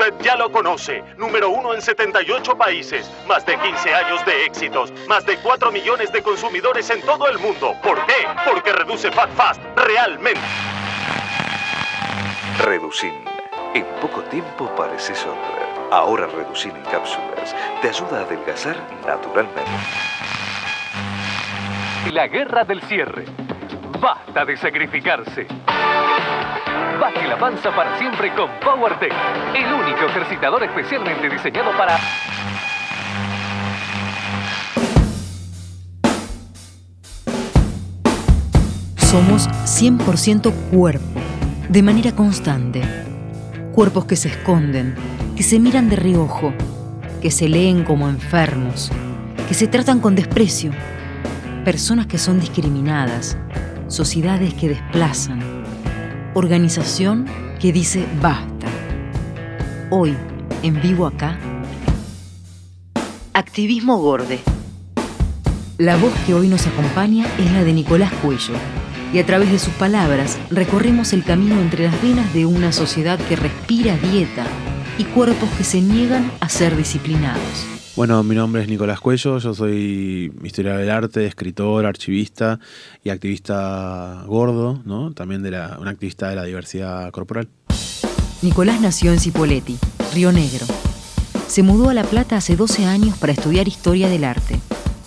Usted ya lo conoce. Número uno en 78 países. Más de 15 años de éxitos. Más de 4 millones de consumidores en todo el mundo. ¿Por qué? Porque reduce Fat Fast realmente. Reducin. En poco tiempo pareces otra. Ahora Reducin en cápsulas te ayuda a adelgazar naturalmente. La guerra del cierre. Basta de sacrificarse. Baje la panza para siempre con PowerTech, el único ejercitador especialmente diseñado para... Somos 100% cuerpo, de manera constante. Cuerpos que se esconden, que se miran de reojo, que se leen como enfermos, que se tratan con desprecio. Personas que son discriminadas, sociedades que desplazan, organización que dice basta. Hoy, en vivo acá, Activismo Gorde. La voz que hoy nos acompaña es la de Nicolás Cuello, y a través de sus palabras recorremos el camino entre las venas de una sociedad que respira dieta y cuerpos que se niegan a ser disciplinados. Bueno, mi nombre es Nicolás Cuello, yo soy historiador del arte, escritor, archivista y activista gordo, ¿no? También de la, un activista de la diversidad corporal. Nicolás nació en Cipolletti, Río Negro. Se mudó a La Plata hace 12 años para estudiar historia del arte.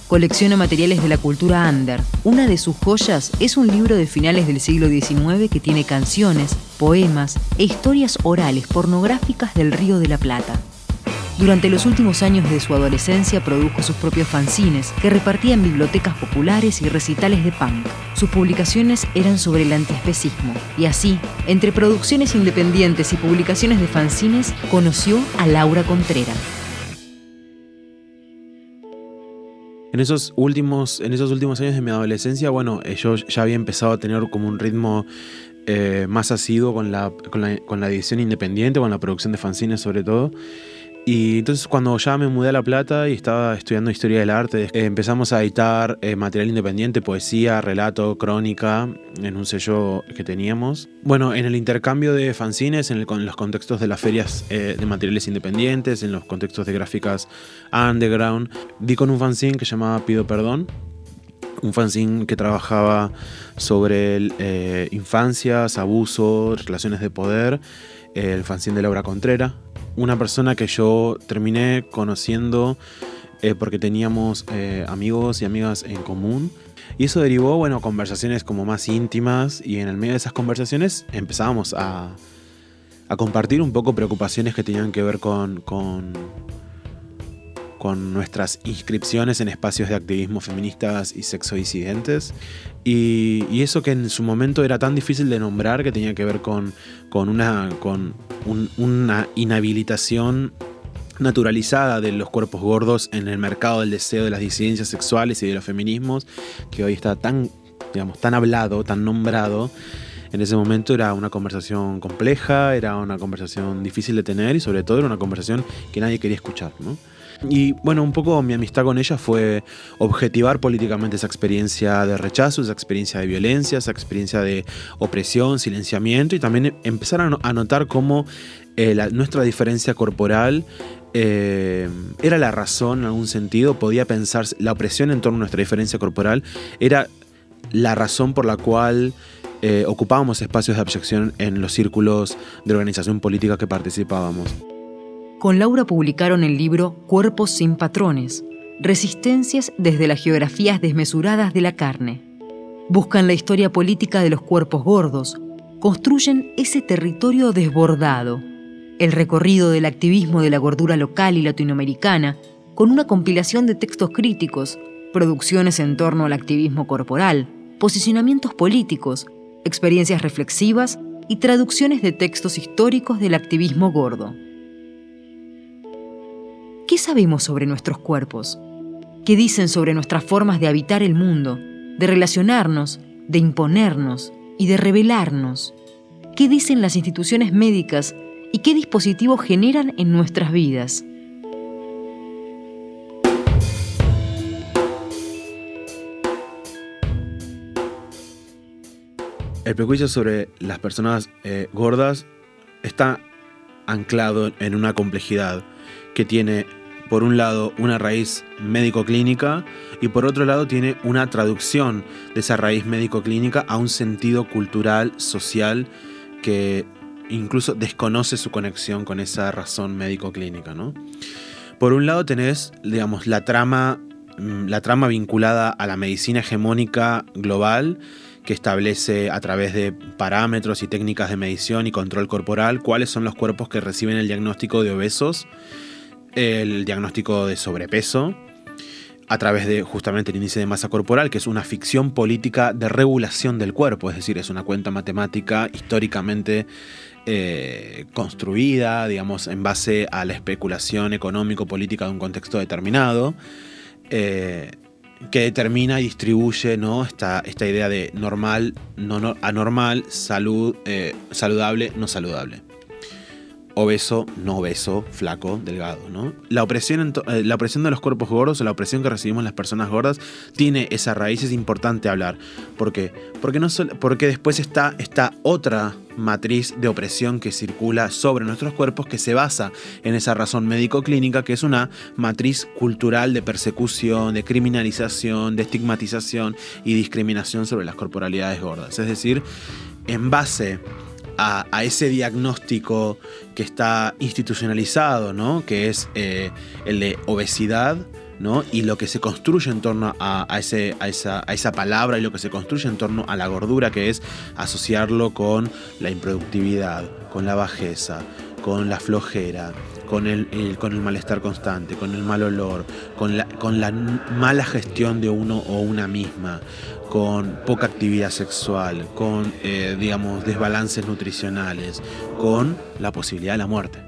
Colecciona materiales de la cultura under. Una de sus joyas es un libro de finales del siglo XIX que tiene canciones, poemas e historias orales pornográficas del Río de la Plata. Durante los últimos años de su adolescencia produjo sus propios fanzines que repartía en bibliotecas populares y recitales de punk. Sus publicaciones eran sobre el antiespecismo y así, entre producciones independientes y publicaciones de fanzines, conoció a Laura Contreras. En esos últimos, en esos últimos años de mi adolescencia, bueno, eh, yo ya había empezado a tener como un ritmo eh, más asiduo con la, con, la, con la edición independiente, con la producción de fanzines sobre todo. Y entonces cuando ya me mudé a La Plata y estaba estudiando historia del arte, eh, empezamos a editar eh, material independiente, poesía, relato, crónica, en un sello que teníamos. Bueno, en el intercambio de fanzines, en, los contextos de las ferias eh, de materiales independientes, en los contextos de gráficas underground, di con un fanzine que llamaba Pido Perdón, un fanzine que trabajaba sobre infancias, abusos, relaciones de poder, el fanzine de Laura Contrera, una persona que yo terminé conociendo eh, porque teníamos eh, amigos y amigas en común. Y eso derivó, bueno, conversaciones como más íntimas y en el medio de esas conversaciones empezábamos a, compartir un poco preocupaciones que tenían que ver con, con nuestras inscripciones en espacios de activismo feministas y sexodisidentes. Y, y eso que en su momento era tan difícil de nombrar que tenía que ver con, una, con inhabilitación naturalizada de los cuerpos gordos en el mercado del deseo de las disidencias sexuales y de los feminismos, que hoy está tan, digamos, tan hablado, tan nombrado. En ese momento era una conversación compleja, era una conversación difícil de tener y sobre todo era una conversación que nadie quería escuchar. Y bueno, un poco mi amistad con ella fue objetivar políticamente esa experiencia de rechazo, esa experiencia de violencia, esa experiencia de opresión, silenciamiento y también empezar a notar cómo eh, nuestra diferencia corporal eh, era la razón en algún sentido, podía pensar, la opresión en torno a nuestra diferencia corporal era la razón por la cual eh, ocupábamos espacios de abyección en los círculos de organización política que participábamos. Con Laura publicaron el libro Cuerpos sin patrones, Resistencias desde las geografías desmesuradas de la carne. Buscan la historia política de los cuerpos gordos, construyen ese territorio desbordado, el recorrido del activismo de la gordura local y latinoamericana, con una compilación de textos críticos, producciones en torno al activismo corporal, posicionamientos políticos, experiencias reflexivas y traducciones de textos históricos del activismo gordo. ¿Qué sabemos sobre nuestros cuerpos? ¿Qué dicen sobre nuestras formas de habitar el mundo, de relacionarnos, de imponernos y de revelarnos? ¿Qué dicen las instituciones médicas y qué dispositivos generan en nuestras vidas? El prejuicio sobre las personas eh, gordas está anclado en una complejidad que tiene, por un lado, una raíz médico-clínica y por otro lado tiene una traducción de esa raíz médico-clínica a un sentido cultural, social, que incluso desconoce su conexión con esa razón médico-clínica. ¿no? Por un lado tenés, digamos, la trama, mm, la trama vinculada a la medicina hegemónica global, que establece a través de parámetros y técnicas de medición y control corporal cuáles son los cuerpos que reciben el diagnóstico de obesos, el diagnóstico de sobrepeso, a través de justamente el índice de masa corporal, que es una ficción política de regulación del cuerpo, es decir, es una cuenta matemática históricamente eh, construida, digamos, en base a la especulación económico-política de un contexto determinado. Eh, que determina y distribuye ¿no? esta, esta idea de normal, no, anormal, salud, eh, saludable, no saludable. Obeso, no obeso, flaco, delgado. ¿no? La, opresión eh, la opresión de los cuerpos gordos o la opresión que recibimos las personas gordas tiene esa raíz, es importante hablar. ¿Por qué? Porque, no porque después está esta otra matriz de opresión que circula sobre nuestros cuerpos que se basa en esa razón médico-clínica, que es una matriz cultural de persecución, de criminalización, de estigmatización y discriminación sobre las corporalidades gordas. Es decir, en base a, ese diagnóstico que está institucionalizado, ¿no? que es eh, el de obesidad, y lo que se construye en torno a, a, esa, a, esa, palabra y lo que se construye en torno a la gordura, que es asociarlo con la improductividad, con la bajeza, con la flojera, con el, con el malestar constante, con el mal olor, con la, con la mala gestión de uno o una misma, con poca actividad sexual, con, eh, digamos, desbalances nutricionales, con la posibilidad de la muerte.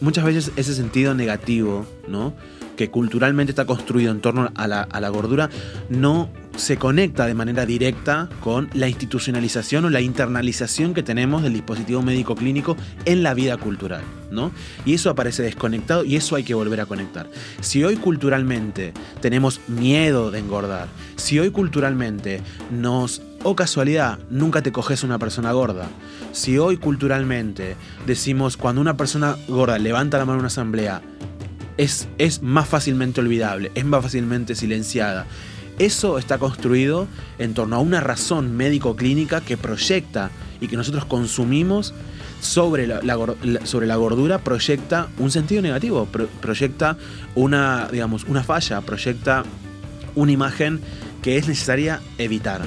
Muchas veces ese sentido negativo, ¿no? que culturalmente está construido en torno a la, gordura no se conecta de manera directa con la institucionalización o la internalización que tenemos del dispositivo médico clínico en la vida cultural, Y eso aparece desconectado y eso hay que volver a conectar. Si hoy culturalmente tenemos miedo de engordar, si hoy culturalmente nos o casualidad, nunca te coges una persona gorda. Si hoy culturalmente decimos cuando una persona gorda levanta la mano en una asamblea, es, más fácilmente olvidable, es más fácilmente silenciada. Eso está construido en torno a una razón médico-clínica que proyecta y que nosotros consumimos sobre la, sobre la gordura, proyecta un sentido negativo, proyecta una, digamos, una falla, proyecta una imagen que es necesaria evitar.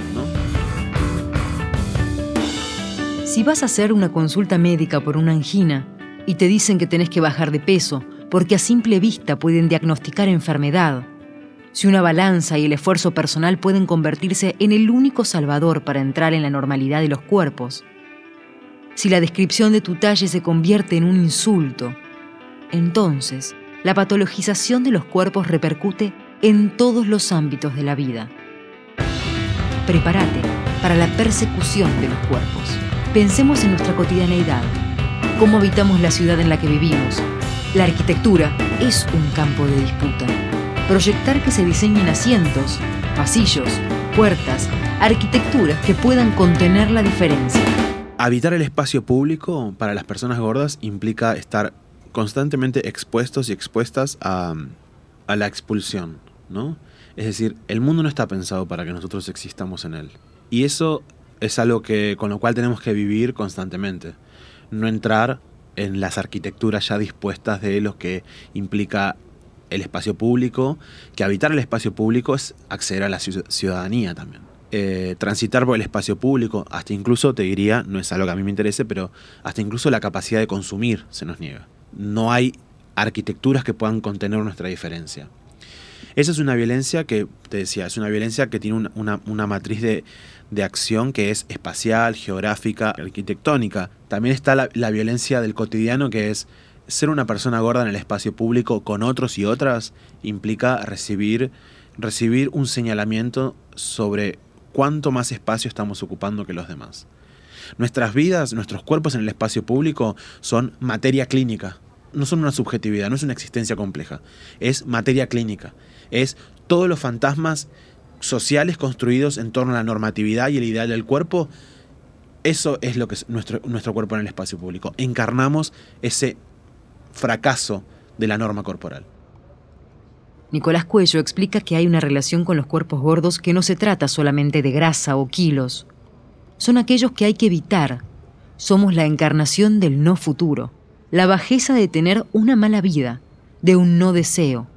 Si vas a hacer una consulta médica por una angina y te dicen que tenés que bajar de peso, porque a simple vista pueden diagnosticar enfermedad. Si una balanza y el esfuerzo personal pueden convertirse en el único salvador para entrar en la normalidad de los cuerpos. Si la descripción de tu talle se convierte en un insulto, entonces la patologización de los cuerpos repercute en todos los ámbitos de la vida. Prepárate para la persecución de los cuerpos. Pensemos en nuestra cotidianeidad, cómo habitamos la ciudad en la que vivimos, la arquitectura es un campo de disputa. Proyectar que se diseñen asientos, pasillos, puertas, arquitecturas que puedan contener la diferencia. Habitar el espacio público para las personas gordas implica estar constantemente expuestos y expuestas a, la expulsión, ¿no? Es decir, el mundo no está pensado para que nosotros existamos en él. Y eso es algo que, con lo cual tenemos que vivir constantemente. No entrar en las arquitecturas ya dispuestas de lo que implica el espacio público, que habitar el espacio público es acceder a la ciudadanía también. Eh, transitar por el espacio público, hasta incluso te diría, no es algo que a mí me interese, pero hasta incluso la capacidad de consumir se nos niega. No hay arquitecturas que puedan contener nuestra diferencia. Esa es una violencia que, te decía, es una violencia que tiene una matriz de, de acción que es espacial, geográfica, arquitectónica. También está la, violencia del cotidiano que es ser una persona gorda en el espacio público con otros y otras implica recibir, recibir un señalamiento sobre cuánto más espacio estamos ocupando que los demás. Nuestras vidas, nuestros cuerpos en el espacio público son materia clínica. No son una subjetividad, no es una existencia compleja. Es materia clínica. Es todos los fantasmas sociales construidos en torno a la normatividad y el ideal del cuerpo Eso es lo que es nuestro, nuestro cuerpo en el espacio público. Encarnamos ese fracaso de la norma corporal. Nicolás Cuello explica que hay una relación con los cuerpos gordos que no se trata solamente de grasa o kilos. Son aquellos que hay que evitar. Somos la encarnación del no futuro, la bajeza de tener una mala vida, de un no deseo.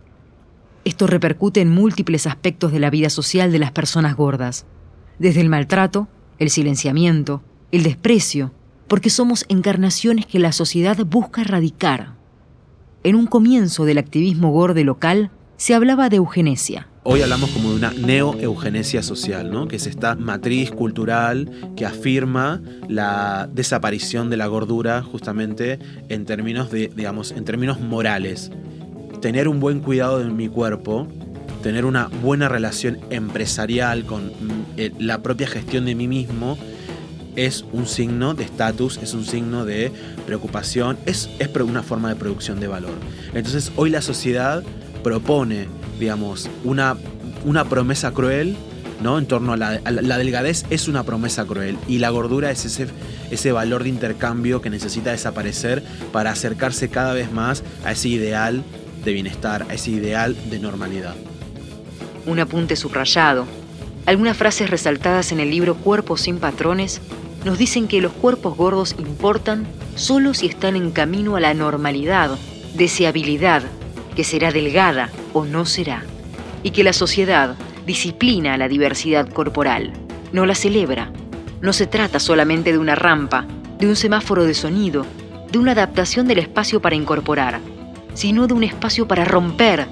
Esto repercute en múltiples aspectos de la vida social de las personas gordas, desde el maltrato, el silenciamiento, el desprecio, porque somos encarnaciones que la sociedad busca erradicar. En un comienzo del activismo gordo local, se hablaba de eugenesia. Hoy hablamos como de una neo-eugenesia social, ¿no? que es esta matriz cultural que afirma la desaparición de la gordura justamente en términos, de, digamos, en términos morales. Tener un buen cuidado de mi cuerpo, tener una buena relación empresarial con mm, eh, la propia gestión de mí mismo, es un signo de estatus, es un signo de preocupación, es, es una forma de producción de valor. Entonces hoy la sociedad propone, digamos, una, una promesa cruel, ¿no? En torno a la, la, delgadez es una promesa cruel y la gordura es ese, ese valor de intercambio que necesita desaparecer para acercarse cada vez más a ese ideal de bienestar, a ese ideal de normalidad. Un apunte subrayado. Algunas frases resaltadas en el libro Cuerpos sin patrones nos dicen que los cuerpos gordos importan solo si están en camino a la normalidad, deseabilidad, que será delgada o no será, y que la sociedad disciplina la diversidad corporal, no la celebra. No se trata solamente de una rampa, de un semáforo de sonido, de una adaptación del espacio para incorporar, sino de un espacio para romper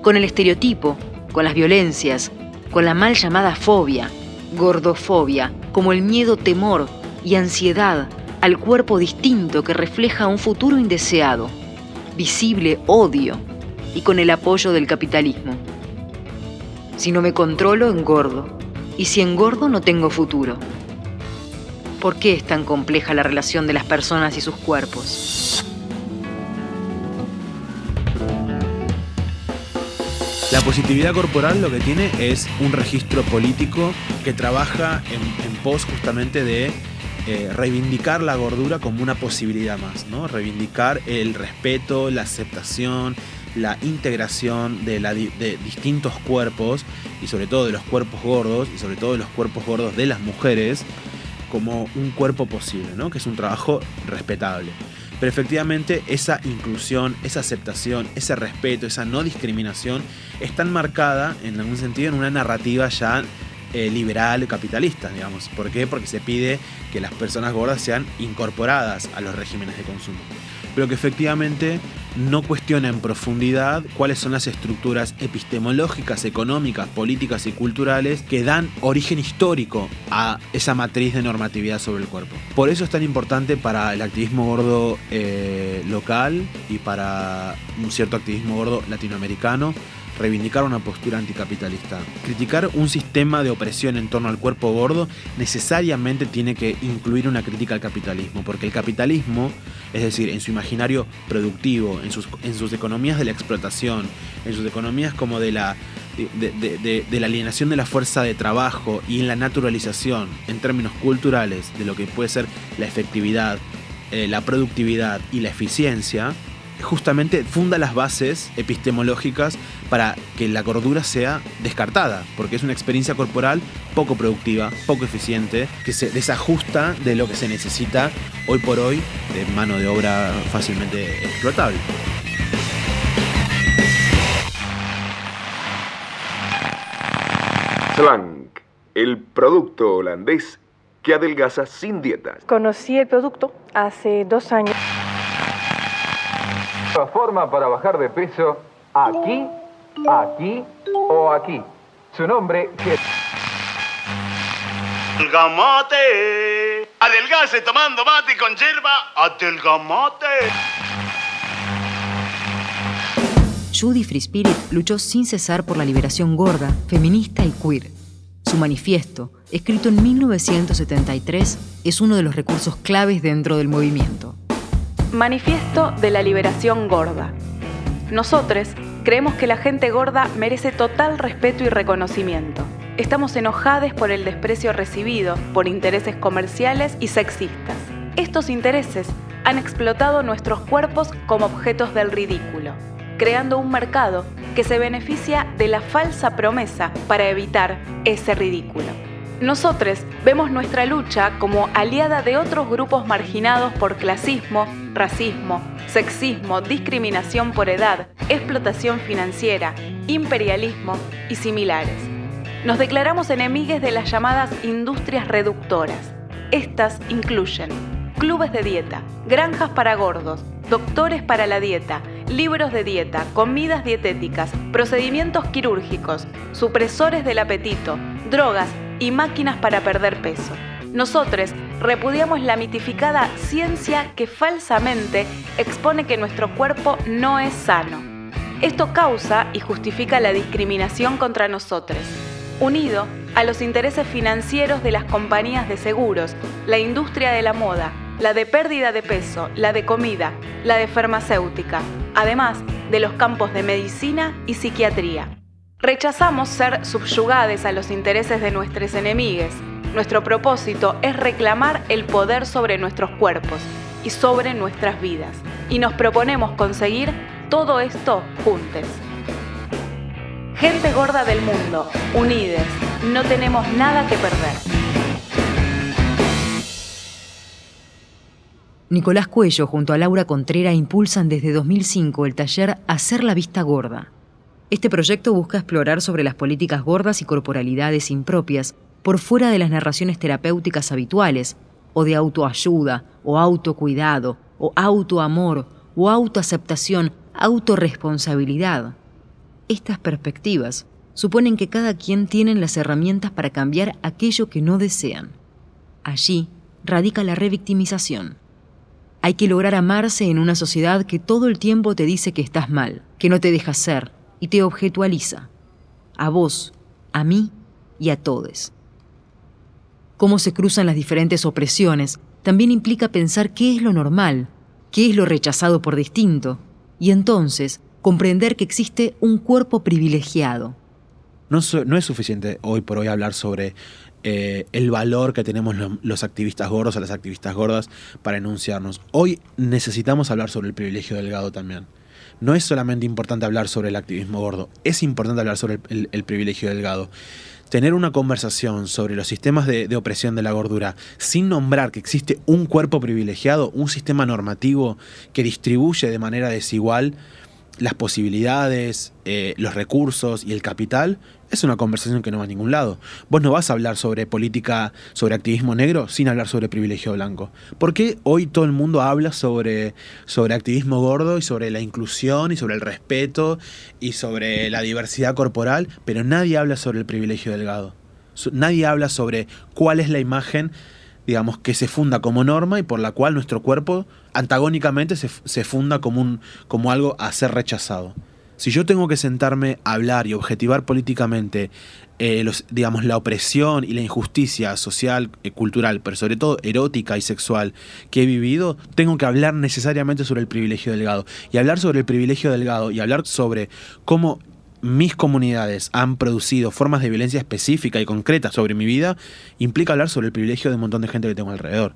con el estereotipo, con las violencias, con la mal llamada fobia, gordofobia, como el miedo, temor y ansiedad al cuerpo distinto que refleja un futuro indeseado, visible odio y con el apoyo del capitalismo. Si no me controlo, engordo. Y si engordo, no tengo futuro. ¿Por qué es tan compleja la relación de las personas y sus cuerpos? La positividad corporal lo que tiene es un registro político que trabaja en, pos justamente de eh, reivindicar la gordura como una posibilidad más, ¿no? Reivindicar el respeto, la aceptación, la integración de, de, distintos cuerpos y sobre todo de los cuerpos gordos y sobre todo de los cuerpos gordos de las mujeres como un cuerpo posible, ¿no? que es un trabajo respetable. Pero efectivamente esa inclusión, esa aceptación, ese respeto, esa no discriminación están marcada en algún sentido en una narrativa ya eh, liberal capitalista, digamos. ¿Por qué? Porque se pide que las personas gordas sean incorporadas a los regímenes de consumo pero que efectivamente no cuestiona en profundidad cuáles son las estructuras epistemológicas, económicas, políticas y culturales que dan origen histórico a esa matriz de normatividad sobre el cuerpo. Por eso es tan importante para el activismo gordo eh, local y para un cierto activismo gordo latinoamericano reivindicar una postura anticapitalista. Criticar un sistema de opresión en torno al cuerpo gordo necesariamente tiene que incluir una crítica al capitalismo, porque el capitalismo, es decir, en su imaginario productivo, en sus, en sus economías de la explotación, en sus economías como de la, de, la alienación de la fuerza de trabajo y en la naturalización, en términos culturales, de lo que puede ser la efectividad, eh, la productividad y la eficiencia, justamente funda las bases epistemológicas para que la gordura sea descartada, porque es una experiencia corporal poco productiva, poco eficiente, que se desajusta de lo que se necesita hoy por hoy de mano de obra fácilmente explotable. Slank, el producto holandés que adelgaza sin dietas. Conocí el producto hace dos años forma para bajar de peso aquí, aquí o aquí. Su nombre es... Adelgamate. Adelgase tomando mate con hierba. Adelgamate. Judy Free Spirit luchó sin cesar por la liberación gorda, feminista y queer. Su manifiesto, escrito en 1973, es uno de los recursos claves dentro del movimiento. Manifiesto de la Liberación Gorda. Nosotros creemos que la gente gorda merece total respeto y reconocimiento. estamos enojados por el desprecio recibido por intereses comerciales y sexistas. Estos intereses han explotado nuestros cuerpos como objetos del ridículo, creando un mercado que se beneficia de la falsa promesa para evitar ese ridículo. Nosotros vemos nuestra lucha como aliada de otros grupos marginados por clasismo, racismo, sexismo, discriminación por edad, explotación financiera, imperialismo y similares. Nos declaramos enemigues de las llamadas industrias reductoras. Estas incluyen clubes de dieta, granjas para gordos, doctores para la dieta, libros de dieta, comidas dietéticas, procedimientos quirúrgicos, supresores del apetito, drogas y máquinas para perder peso. Nosotros repudiamos la mitificada ciencia que falsamente expone que nuestro cuerpo no es sano. Esto causa y justifica la discriminación contra nosotros, unido a los intereses financieros de las compañías de seguros, la industria de la moda, la de pérdida de peso, la de comida, la de farmacéutica, además de los campos de medicina y psiquiatría. Rechazamos ser subyugados a los intereses de nuestros enemigos. Nuestro propósito es reclamar el poder sobre nuestros cuerpos y sobre nuestras vidas. Y nos proponemos conseguir todo esto juntos. Gente gorda del mundo, unides, no tenemos nada que perder. Nicolás Cuello junto a Laura Contrera impulsan desde 2005 el taller Hacer la Vista Gorda. Este proyecto busca explorar sobre las políticas gordas y corporalidades impropias por fuera de las narraciones terapéuticas habituales, o de autoayuda, o autocuidado, o autoamor, o autoaceptación, autorresponsabilidad. Estas perspectivas suponen que cada quien tiene las herramientas para cambiar aquello que no desean. Allí radica la revictimización. Hay que lograr amarse en una sociedad que todo el tiempo te dice que estás mal, que no te deja ser y te objetualiza. A vos, a mí y a todos. Cómo se cruzan las diferentes opresiones también implica pensar qué es lo normal, qué es lo rechazado por distinto, y entonces comprender que existe un cuerpo privilegiado. No, no es suficiente hoy por hoy hablar sobre eh, el valor que tenemos los, activistas gordos o las activistas gordas para enunciarnos. Hoy necesitamos hablar sobre el privilegio delgado también. No es solamente importante hablar sobre el activismo gordo, es importante hablar sobre el, privilegio delgado. Tener una conversación sobre los sistemas de, opresión de la gordura sin nombrar que existe un cuerpo privilegiado, un sistema normativo que distribuye de manera desigual las posibilidades, eh, los recursos y el capital, es una conversación que no va a ningún lado. Vos no vas a hablar sobre política, sobre activismo negro sin hablar sobre privilegio blanco. ¿Por qué hoy todo el mundo habla sobre, sobre activismo gordo y sobre la inclusión y sobre el respeto y sobre la diversidad corporal, pero nadie habla sobre el privilegio delgado? Nadie habla sobre cuál es la imagen digamos, que se funda como norma y por la cual nuestro cuerpo antagónicamente se, funda como, un, como algo a ser rechazado. Si yo tengo que sentarme a hablar y objetivar políticamente eh, los, digamos, la opresión y la injusticia social, eh, cultural, pero sobre todo erótica y sexual que he vivido, tengo que hablar necesariamente sobre el privilegio delgado. Y hablar sobre el privilegio delgado y hablar sobre cómo mis comunidades han producido formas de violencia específica y concreta sobre mi vida, implica hablar sobre el privilegio de un montón de gente que tengo alrededor.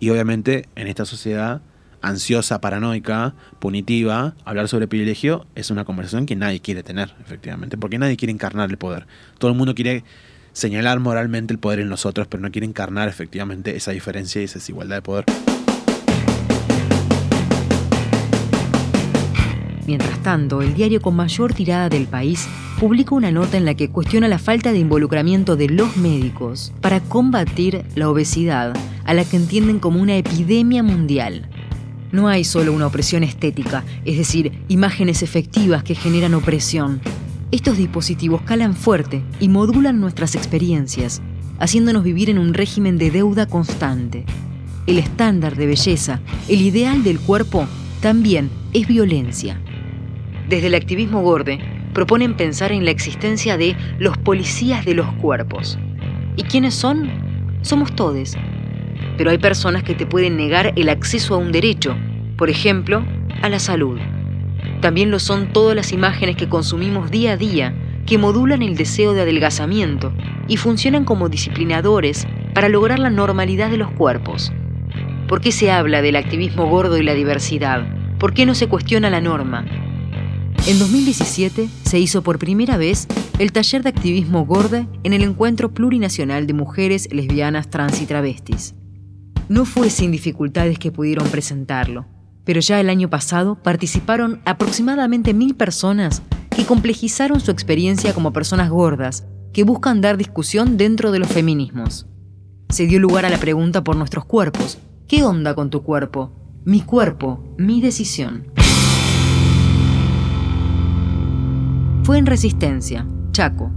Y obviamente en esta sociedad ansiosa, paranoica, punitiva, hablar sobre privilegio es una conversación que nadie quiere tener, efectivamente, porque nadie quiere encarnar el poder. Todo el mundo quiere señalar moralmente el poder en nosotros, pero no quiere encarnar efectivamente esa diferencia y esa desigualdad de poder. Mientras tanto, el diario con mayor tirada del país publica una nota en la que cuestiona la falta de involucramiento de los médicos para combatir la obesidad, a la que entienden como una epidemia mundial. No hay solo una opresión estética, es decir, imágenes efectivas que generan opresión. Estos dispositivos calan fuerte y modulan nuestras experiencias, haciéndonos vivir en un régimen de deuda constante. El estándar de belleza, el ideal del cuerpo, también es violencia. Desde el activismo gorde, proponen pensar en la existencia de los policías de los cuerpos. ¿Y quiénes son? Somos todos. Pero hay personas que te pueden negar el acceso a un derecho, por ejemplo, a la salud. También lo son todas las imágenes que consumimos día a día, que modulan el deseo de adelgazamiento y funcionan como disciplinadores para lograr la normalidad de los cuerpos. ¿Por qué se habla del activismo gordo y la diversidad? ¿Por qué no se cuestiona la norma? En 2017 se hizo por primera vez el taller de activismo gorda en el Encuentro Plurinacional de Mujeres Lesbianas, Trans y Travestis. No fue sin dificultades que pudieron presentarlo, pero ya el año pasado participaron aproximadamente mil personas que complejizaron su experiencia como personas gordas que buscan dar discusión dentro de los feminismos. Se dio lugar a la pregunta por nuestros cuerpos. ¿Qué onda con tu cuerpo? Mi cuerpo, mi decisión. Fue en Resistencia, Chaco.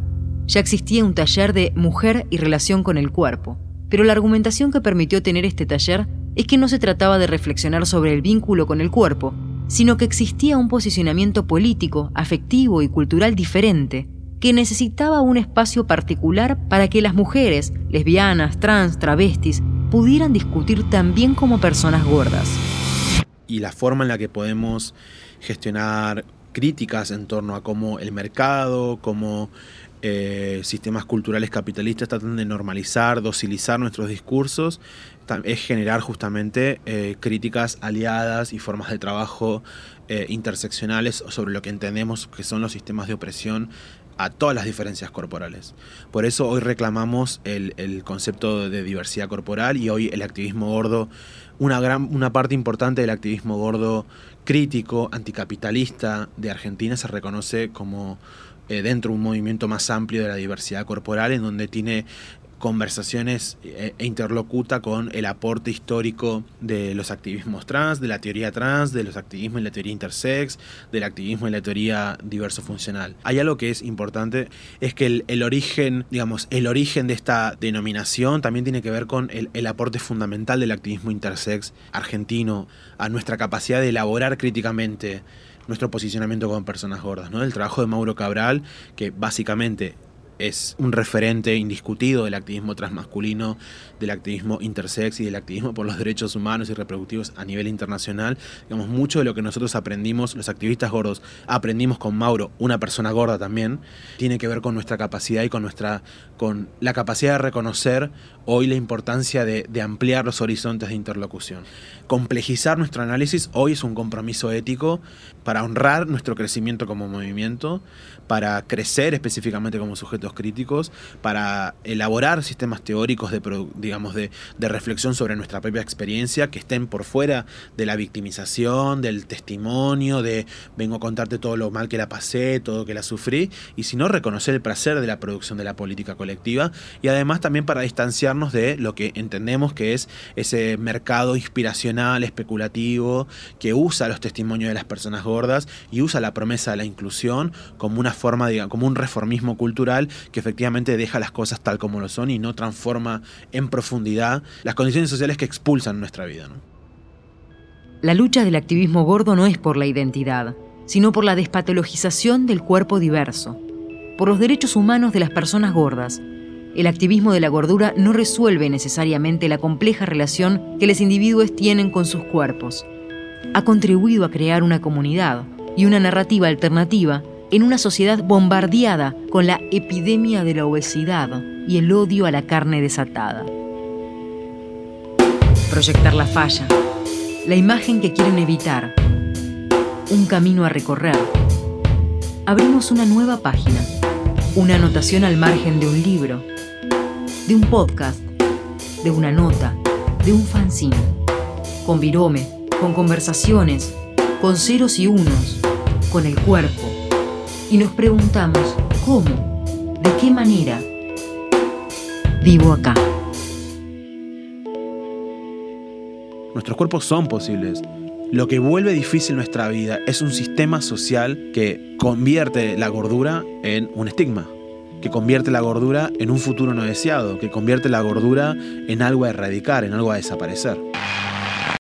Ya existía un taller de mujer y relación con el cuerpo, pero la argumentación que permitió tener este taller es que no se trataba de reflexionar sobre el vínculo con el cuerpo, sino que existía un posicionamiento político, afectivo y cultural diferente, que necesitaba un espacio particular para que las mujeres, lesbianas, trans, travestis, pudieran discutir también como personas gordas. Y la forma en la que podemos gestionar críticas en torno a cómo el mercado, cómo eh, sistemas culturales capitalistas tratan de normalizar, docilizar nuestros discursos, es generar justamente eh, críticas aliadas y formas de trabajo eh, interseccionales sobre lo que entendemos que son los sistemas de opresión a todas las diferencias corporales. Por eso hoy reclamamos el, el, concepto de diversidad corporal y hoy el activismo gordo, una, gran, una parte importante del activismo gordo crítico, anticapitalista de Argentina se reconoce como eh, dentro de un movimiento más amplio de la diversidad corporal, en donde tiene conversaciones eh, e interlocuta con el aporte histórico de los activismos trans, de la teoría trans, de los activismos y la teoría intersex, del activismo y la teoría diverso funcional. Hay algo que es importante, es que el, origen, digamos, el origen de esta denominación también tiene que ver con el, el aporte fundamental del activismo intersex argentino a nuestra capacidad de elaborar críticamente nuestro posicionamiento con personas gordas, ¿no? El trabajo de Mauro Cabral, que básicamente es un referente indiscutido del activismo transmasculino, del activismo intersex y del activismo por los derechos humanos y reproductivos a nivel internacional. Digamos, mucho de lo que nosotros aprendimos, los activistas gordos, aprendimos con Mauro, una persona gorda también, tiene que ver con nuestra capacidad y con nuestra con la capacidad de reconocer hoy la importancia de, ampliar los horizontes de interlocución. Complejizar nuestro análisis hoy es un compromiso ético para honrar nuestro crecimiento como movimiento, para crecer específicamente como sujetos críticos, para elaborar sistemas teóricos de, digamos, de, reflexión sobre nuestra propia experiencia que estén por fuera de la victimización, del testimonio, de vengo a contarte todo lo mal que la pasé, todo lo que la sufrí, y sino reconocer el placer de la producción de la política colectiva y además también para de lo que entendemos que es ese mercado inspiracional, especulativo, que usa los testimonios de las personas gordas y usa la promesa de la inclusión como una forma, digamos, como un reformismo cultural que efectivamente deja las cosas tal como lo son y no transforma en profundidad las condiciones sociales que expulsan nuestra vida. La lucha del activismo gordo no es por la identidad, sino por la despatologización del cuerpo diverso, por los derechos humanos de las personas gordas. El activismo de la gordura no resuelve necesariamente la compleja relación que los individuos tienen con sus cuerpos. Ha contribuido a crear una comunidad y una narrativa alternativa en una sociedad bombardeada con la epidemia de la obesidad y el odio a la carne desatada. Proyectar la falla, la imagen que quieren evitar, un camino a recorrer. Abrimos una nueva página, una anotación al margen de un libro, de un podcast, de una nota, de un fanzine, con virome, con conversaciones, con ceros y unos, con el cuerpo y nos preguntamos, ¿cómo? ¿De qué manera? Vivo acá. Nuestros cuerpos son posibles. Lo que vuelve difícil nuestra vida es un sistema social que convierte la gordura en un estigma, que convierte la gordura en un futuro no deseado, que convierte la gordura en algo a erradicar, en algo a desaparecer.